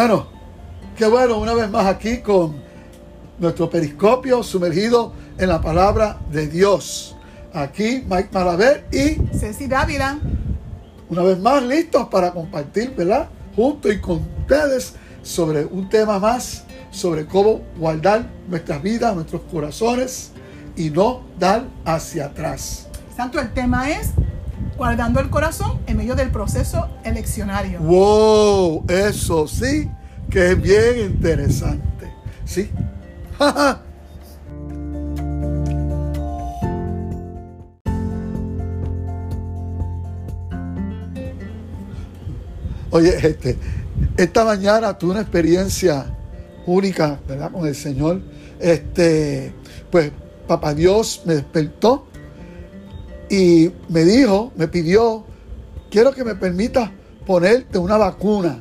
Bueno, qué bueno, una vez más aquí con nuestro periscopio sumergido en la palabra de Dios. Aquí Mike Malaver y Ceci Dávila. Una vez más listos para compartir, ¿verdad? Junto y con ustedes sobre un tema más, sobre cómo guardar nuestras vidas, nuestros corazones y no dar hacia atrás. Santo, el tema es guardando el corazón en medio del proceso eleccionario. ¡Wow! Eso sí que es bien interesante. ¿Sí? Oye, este, esta mañana tuve una experiencia única, ¿verdad? Con el Señor. Este, pues, Papá Dios me despertó y me dijo, me pidió, quiero que me permita ponerte una vacuna.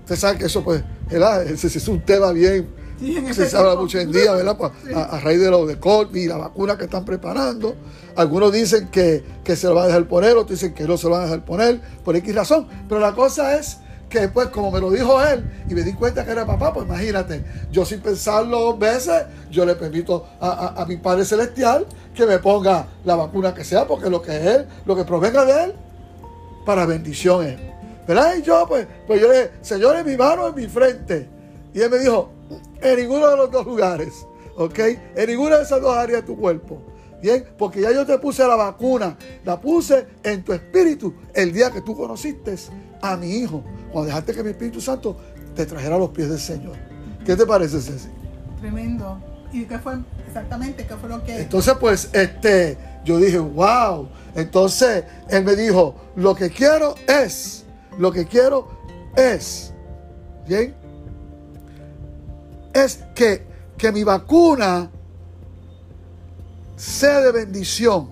Usted sabe que eso, pues, ¿verdad? Ese es un tema bien, se habla mucho en día, ¿verdad? Pues, a, raíz de lo de COVID y la vacuna que están preparando. Algunos dicen que, que se lo van a dejar poner, otros dicen que no se lo van a dejar poner, por X razón. Pero la cosa es que pues como me lo dijo él y me di cuenta que era papá, pues imagínate, yo sin pensarlo dos veces, yo le permito a, mi Padre Celestial que me ponga la vacuna que sea, porque lo que es él, lo que provenga de él, para bendición es. ¿Verdad? Y yo pues, pues yo le dije, Señor, en mi mano, en mi frente. Y él me dijo, en ninguno de los dos lugares, ¿ok? En ninguna de esas dos áreas de tu cuerpo. Bien, porque ya yo te puse la vacuna, la puse en tu espíritu el día que tú conociste a mi hijo, cuando dejaste que mi Espíritu Santo te trajera a los pies del Señor. ¿Qué te parece, Ceci? Tremendo. ¿Y qué fue exactamente? ¿Qué fue lo que.? Entonces, pues, este, yo dije, wow. Entonces, él me dijo, lo que quiero es, lo que quiero es, ¿bien? Es que, que mi vacuna sea de bendición.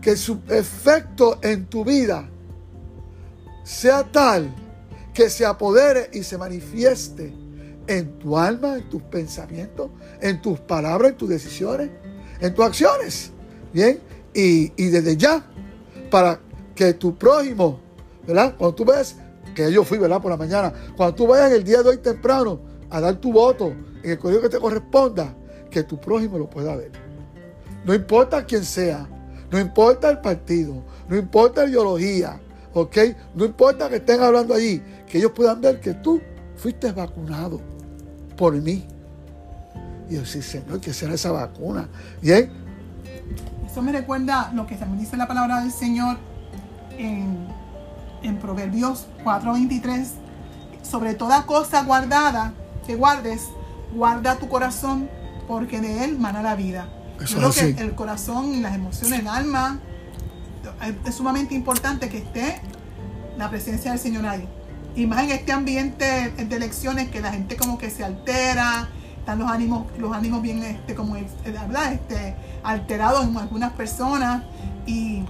Que su efecto en tu vida sea tal que se apodere y se manifieste en tu alma, en tus pensamientos, en tus palabras, en tus decisiones, en tus acciones. Bien, y, desde ya, para que tu prójimo, ¿verdad? Cuando tú ves, que yo fui, ¿verdad? Por la mañana, cuando tú vayas el día de hoy temprano a dar tu voto en el colegio que te corresponda, que tu prójimo lo pueda ver. No importa quién sea, no importa el partido, no importa la ideología, ¿ok? No importa que estén hablando allí, que ellos puedan ver que tú fuiste vacunado por mí. Y yo sí, Señor, que será esa vacuna. Bien. Eso me recuerda lo que también dice la palabra del Señor en, en Proverbios 4:23. Sobre toda cosa guardada que guardes, guarda tu corazón, porque de él mana la vida. Yo creo que el corazón, las emociones, el alma, es sumamente importante que esté la presencia del Señor ahí. Y más en este ambiente de elecciones que la gente como que se altera, están los ánimos, los ánimos bien este, como ¿verdad? Este, alterados en algunas personas y,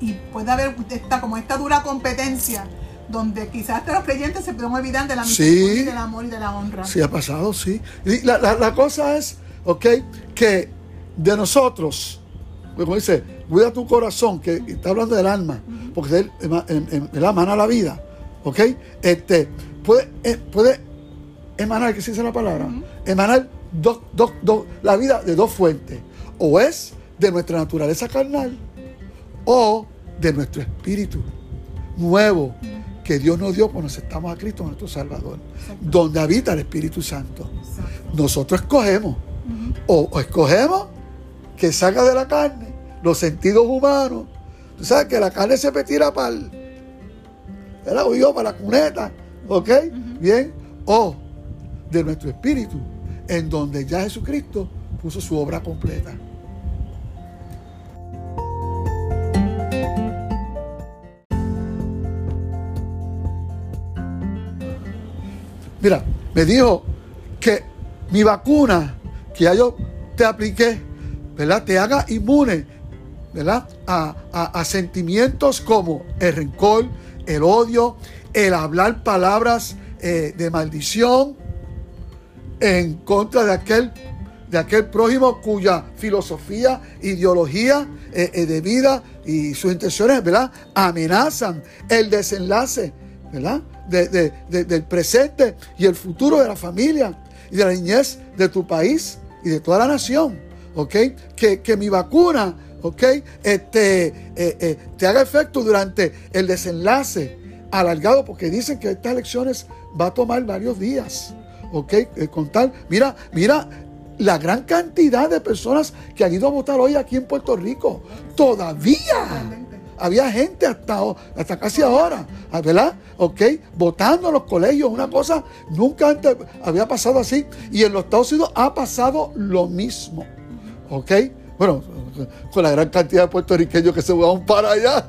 y puede haber esta, como esta dura competencia donde quizás hasta los creyentes se pueden olvidar de la misericordia, del amor y de la honra. Sí, ha pasado, sí. Y la, la cosa es, ok, que de nosotros, como dice, cuida tu corazón, que está hablando del alma, porque él, la emana la vida, ¿ok? Este, puede, eh, puede emanar, ¿qué se dice la palabra? Emanar dos, dos, dos, la vida de dos fuentes, o es de nuestra naturaleza carnal, o de nuestro espíritu nuevo que Dios nos dio cuando aceptamos a Cristo nuestro Salvador, donde habita el Espíritu Santo. Nosotros escogemos, o escogemos que saca de la carne los sentidos humanos. Tú sabes que la carne se tira para el, ¿verdad? para la cuneta, ¿ok? Bien. O de nuestro espíritu, en donde ya Jesucristo puso su obra completa. Mira, me dijo que mi vacuna que ya yo te apliqué ¿verdad? Te haga inmune, ¿verdad? A, sentimientos como el rencor, el odio, el hablar palabras eh, de maldición en contra de aquel, de aquel prójimo cuya filosofía, ideología eh, eh, de vida y sus intenciones, ¿verdad? Amenazan el desenlace ¿verdad? del presente y el futuro de la familia y de la niñez de tu país y de toda la nación. ¿Ok? Que, mi vacuna, ¿ok? Este, eh, eh, te haga efecto durante el desenlace alargado, porque dicen que estas elecciones va a tomar varios días. ¿Ok? Eh, con tal, mira, mira la gran cantidad de personas que han ido a votar hoy aquí en Puerto Rico. Todavía había gente hasta, hasta casi ahora, ¿verdad? ¿Ok? Votando en los colegios, una cosa nunca antes había pasado así. Y en los Estados Unidos ha pasado lo mismo, ¿ok? Bueno, con la gran cantidad de puertorriqueños que se van para allá,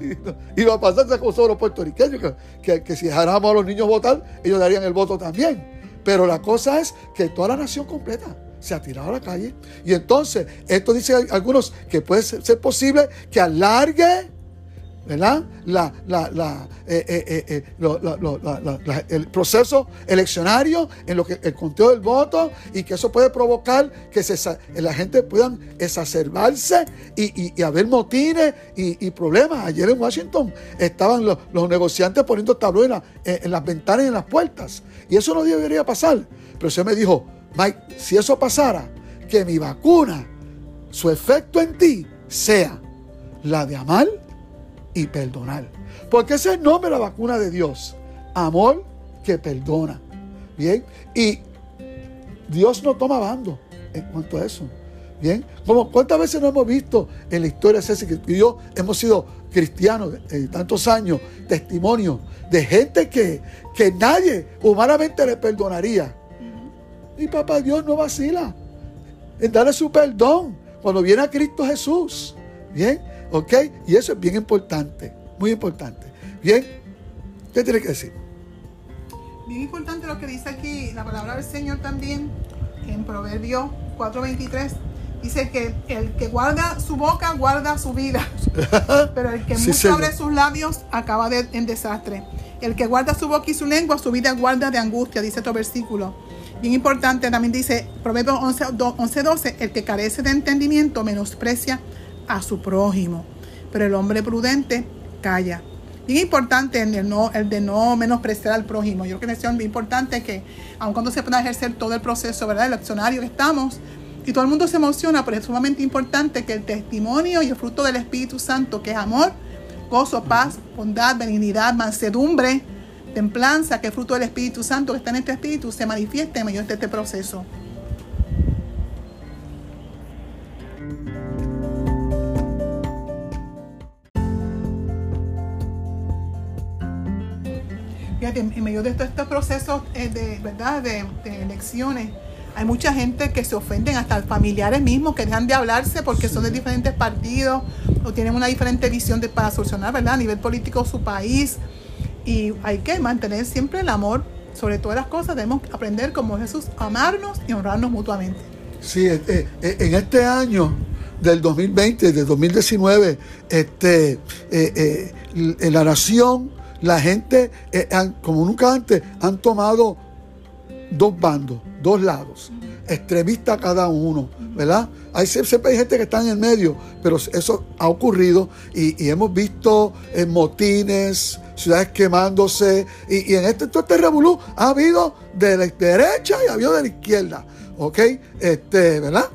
iba a pasar esa cosa los puertorriqueños, que, que, si dejáramos a los niños votar, ellos darían el voto también. Pero la cosa es que toda la nación completa se ha tirado a la calle. Y entonces, esto dice algunos que puede ser posible que alargue ¿verdad? El proceso eleccionario en lo que el conteo del voto y que eso puede provocar que se, la gente pueda exacerbarse y, haber motines y, problemas. Ayer en Washington estaban los, negociantes poniendo tablones en, las ventanas y en las puertas. Y eso no debería pasar. Pero usted me dijo, Mike, si eso pasara, que mi vacuna, su efecto en ti sea la de amar y perdonar. Porque ese es el nombre de la vacuna de Dios. Amor que perdona. Bien. Y Dios no toma bando en cuanto a eso. Bien. Como cuántas veces no hemos visto en la historia César que yo hemos sido cristianos de, tantos años, testimonios de gente que, que nadie humanamente le perdonaría. Y papá Dios no vacila en darle su perdón cuando viene a Cristo Jesús. Bien. ¿Ok? Y eso es bien importante, muy importante. Bien, ¿qué tiene que decir? Bien importante lo que dice aquí la palabra del Señor también en Proverbios 4:23. Dice que el que guarda su boca guarda su vida, pero el que mucho abre sus labios acaba en desastre. El que guarda su boca y su lengua, su vida guarda de angustia, dice otro versículo. Bien importante también dice Proverbios 11:12, el que carece de entendimiento menosprecia a su prójimo. Pero el hombre prudente calla. Bien importante el de no, el de no menospreciar al prójimo. Yo creo que es importante que, aun cuando se pueda ejercer todo el proceso, ¿verdad? El accionario que estamos, y todo el mundo se emociona, pero es sumamente importante que el testimonio y el fruto del Espíritu Santo, que es amor, gozo, paz, bondad, benignidad, mansedumbre, templanza, que el fruto del Espíritu Santo que está en este Espíritu, se manifieste en medio de este proceso. En, medio de todos estos procesos eh, de, ¿verdad? De, elecciones, hay mucha gente que se ofenden, hasta familiares mismos que dejan de hablarse porque son de diferentes partidos o tienen una diferente visión de, para solucionar ¿verdad? a nivel político su país. Y hay que mantener siempre el amor sobre todas las cosas. Debemos aprender como Jesús, amarnos y honrarnos mutuamente. Sí, eh, eh, en este año del 2020, del 2019, este, en la nación la gente, eh, como nunca antes, han tomado dos bandos, dos lados, extremistas cada uno, ¿verdad? Hay siempre hay gente que está en el medio, pero eso ha ocurrido y, hemos visto eh, motines, ciudades quemándose, y, en este, todo este revolú ha habido de la derecha y ha habido de la izquierda, ¿ok? Este, ¿verdad?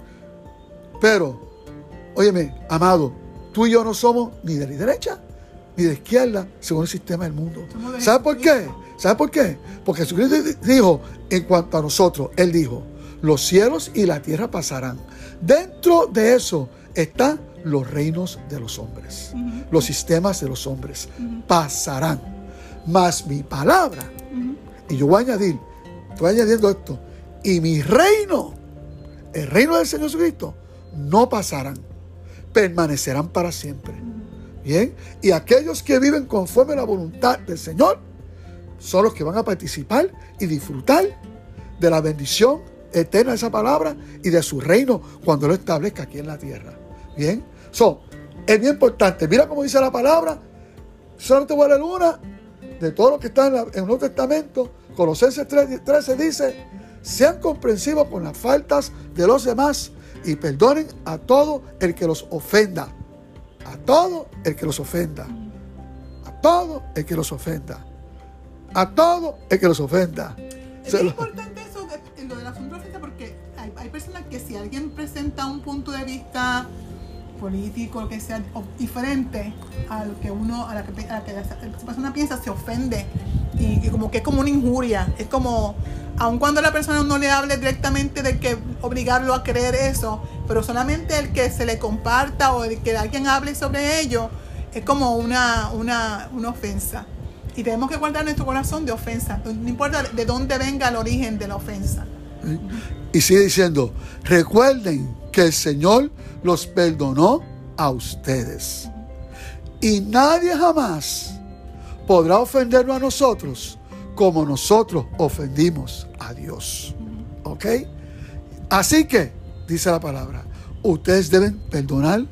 Pero, óyeme, amado, tú y yo no somos ni de la derecha ni de izquierda según el sistema del mundo. ¿Sabe por qué? ¿Sabe por qué? Porque Jesucristo dijo, en cuanto a nosotros, Él dijo, los cielos y la tierra pasarán. Dentro de eso están los reinos de los hombres, los sistemas de los hombres, pasarán. Mas mi palabra, y yo voy a añadir, estoy añadiendo esto, y mi reino, el reino del Señor Jesucristo, no pasarán, permanecerán para siempre. Bien, y aquellos que viven conforme a la voluntad del Señor son los que van a participar y disfrutar de la bendición eterna de esa palabra y de su reino cuando lo establezca aquí en la tierra. Bien, so, es bien importante. Mira cómo dice la palabra. Solamente voy a una de todo lo que está en, el Nuevo Testamento. Colosenses 13 dice: Sean comprensivos con las faltas de los demás y perdonen a todo el que los ofenda a todo el que los ofenda. A todo el que los ofenda. a todo el que los ofenda. Es lo- importante eso, lo de la ofensa, porque hay, hay personas que si alguien presenta un punto de vista político, que sea diferente al que uno, a la que, a la que esa esa persona piensa, se ofende. Y, y como que es como una injuria. Es como, aun cuando la persona no le hable directamente de que obligarlo a creer eso, pero solamente el que se le comparta o el que alguien hable sobre ello, es como una, una, una ofensa. Y tenemos que guardar nuestro corazón de ofensa. No importa de dónde venga el origen de la ofensa. Y sigue diciendo, recuerden que el Señor los perdonó a ustedes. Y nadie jamás podrá ofendernos a nosotros como nosotros ofendimos a Dios. ¿Ok? Así que, dice la palabra, ustedes deben perdonar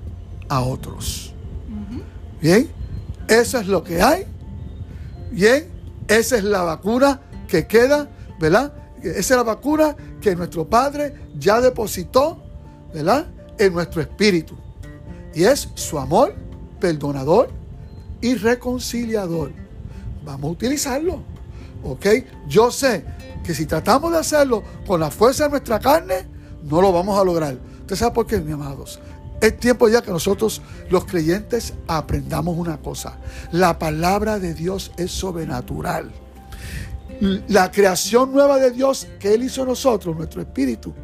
a otros. Bien, eso es lo que hay. Bien, esa es la vacuna que queda, ¿verdad? Esa es la vacuna que nuestro Padre ya depositó, ¿verdad? En nuestro espíritu. Y es su amor perdonador y reconciliador. Vamos a utilizarlo. ¿Ok? Yo sé que si tratamos de hacerlo con la fuerza de nuestra carne, no lo vamos a lograr. ¿Usted sabe por qué, mis amados? Es tiempo ya que nosotros, los creyentes, aprendamos una cosa. La palabra de Dios es sobrenatural. La creación nueva de Dios que Él hizo en nosotros, nuestro espíritu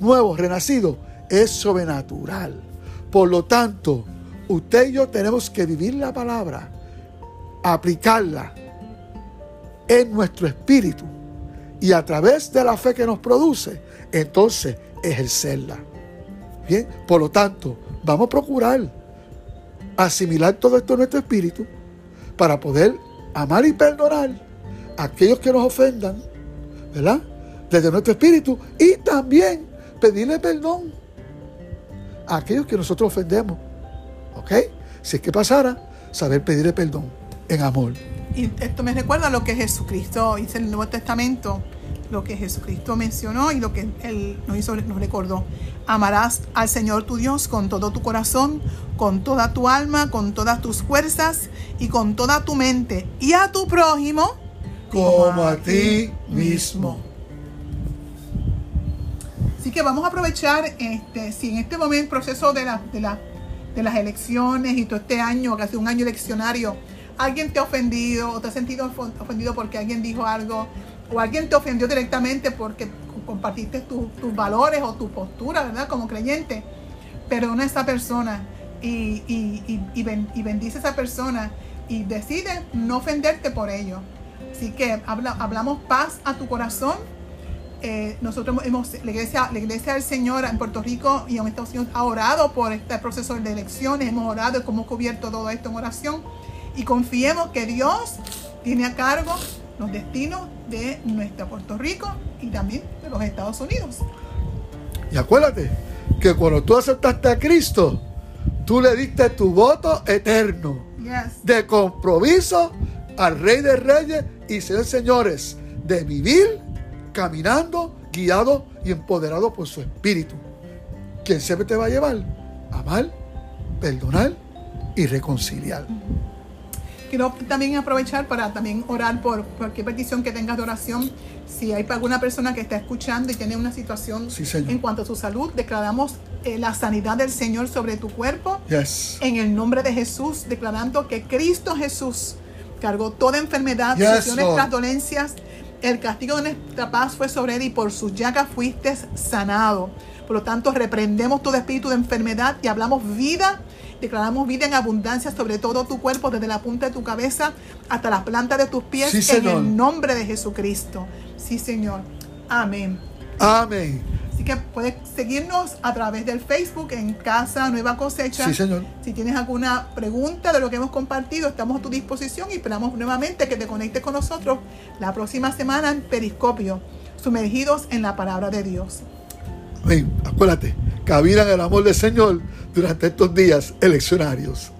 nuevo, renacido, es sobrenatural. Por lo tanto, usted y yo tenemos que vivir la palabra, aplicarla en nuestro espíritu y a través de la fe que nos produce, entonces ejercerla. Bien, por lo tanto, vamos a procurar asimilar todo esto en nuestro espíritu para poder amar y perdonar a aquellos que nos ofendan, ¿verdad? Desde nuestro espíritu y también pedirle perdón a aquellos que nosotros ofendemos. ¿Ok? Si es que pasara, saber pedirle perdón en amor. Y esto me recuerda lo que Jesucristo dice en el Nuevo Testamento, lo que Jesucristo mencionó y lo que Él nos hizo, nos recordó. Amarás al Señor tu Dios con todo tu corazón, con toda tu alma, con todas tus fuerzas y con toda tu mente. Y a tu prójimo Como a ti mismo. Así que vamos a aprovechar, este, si en este momento el proceso de, la- de, la- de las elecciones y todo este año, casi un año eleccionario, alguien te ha ofendido o te has sentido ofendido porque alguien dijo algo o alguien te ofendió directamente porque compartiste tu- tus valores o tu postura, ¿verdad? Como creyente. Perdona a esa persona y, y- y- y ben- y bendice a esa persona y decide no ofenderte por ello. Así que habla- hablamos paz a tu corazón eh, nosotros hemos, la iglesia, la iglesia del Señor en Puerto Rico y en Estados Unidos ha orado por este proceso de elecciones, hemos orado y hemos cubierto todo esto en oración y confiemos que Dios tiene a cargo los destinos de nuestra Puerto Rico y también de los Estados Unidos. Y acuérdate que cuando tú aceptaste a Cristo, tú le diste tu voto eterno Yes. de compromiso al Rey de Reyes y Señor de Señores, de vivir caminando, guiado y empoderado por su Espíritu, quien siempre te va a llevar a amar, perdonar y reconciliar. Quiero también aprovechar para también orar por cualquier petición que tengas de oración. Si hay alguna persona que está escuchando y tiene una situación Sí, en cuanto a su salud, declaramos eh, la sanidad del Señor sobre tu cuerpo. Yes. En el nombre de Jesús, declarando que Cristo Jesús cargó toda enfermedad, Yes, nuestras dolencias. El castigo de nuestra paz fue sobre él y por sus llagas fuiste sanado. Por lo tanto, reprendemos todo espíritu de enfermedad y hablamos vida. Declaramos vida en abundancia sobre todo tu cuerpo, desde la punta de tu cabeza hasta la planta de tus pies, Sí, en el nombre de Jesucristo. Sí, Señor. Amén. Amén. Así que puedes seguirnos a través del Facebook en Casa Nueva Cosecha. Sí, Señor. Si tienes alguna pregunta de lo que hemos compartido, estamos a tu disposición y esperamos nuevamente que te conectes con nosotros la próxima semana en Periscopio, sumergidos en la palabra de Dios. Amén. Acuérdate, caminan el amor del Señor durante estos días eleccionarios.